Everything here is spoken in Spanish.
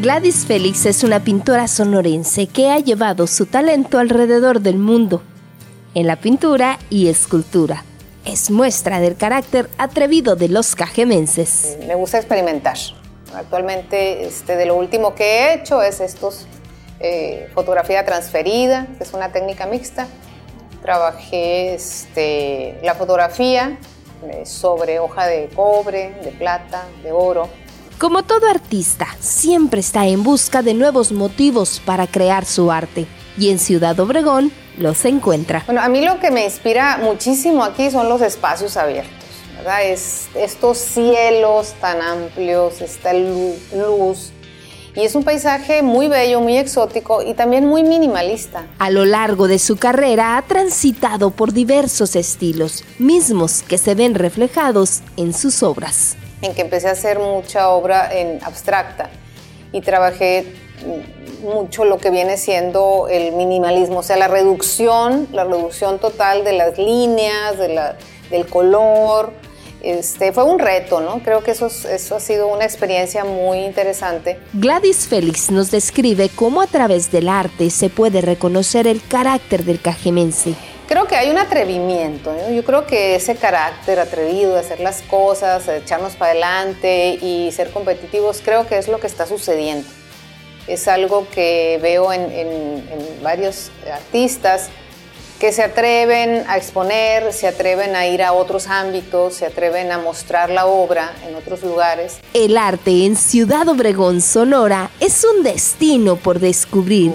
Gladys Félix es una pintora sonorense que ha llevado su talento alrededor del mundo, en la pintura y escultura. Es muestra del carácter atrevido de los cajemenses. Me gusta experimentar. Actualmente, este, de lo último que he hecho es estos eh, fotografía transferida, que es una técnica mixta. Trabajé este, la fotografía eh, sobre hoja de cobre, de plata, de oro como todo artista, siempre está en busca de nuevos motivos para crear su arte y en Ciudad Obregón los encuentra. Bueno, a mí lo que me inspira muchísimo aquí son los espacios abiertos, ¿verdad? Es, estos cielos tan amplios, esta luz, y es un paisaje muy bello, muy exótico y también muy minimalista. A lo largo de su carrera ha transitado por diversos estilos, mismos que se ven reflejados en sus obras en que empecé a hacer mucha obra en abstracta y trabajé mucho lo que viene siendo el minimalismo, o sea, la reducción, la reducción total de las líneas, de la, del color. Este, fue un reto, ¿no? Creo que eso, eso ha sido una experiencia muy interesante. Gladys Félix nos describe cómo a través del arte se puede reconocer el carácter del cajemense Creo que hay un atrevimiento, yo creo que ese carácter atrevido de hacer las cosas, echarnos para adelante y ser competitivos, creo que es lo que está sucediendo. Es algo que veo en, varios artistas que se atreven a exponer, se atreven a ir a otros ámbitos, se atreven a mostrar la obra en otros lugares. El arte en Ciudad Obregón, Sonora, es un destino por descubrir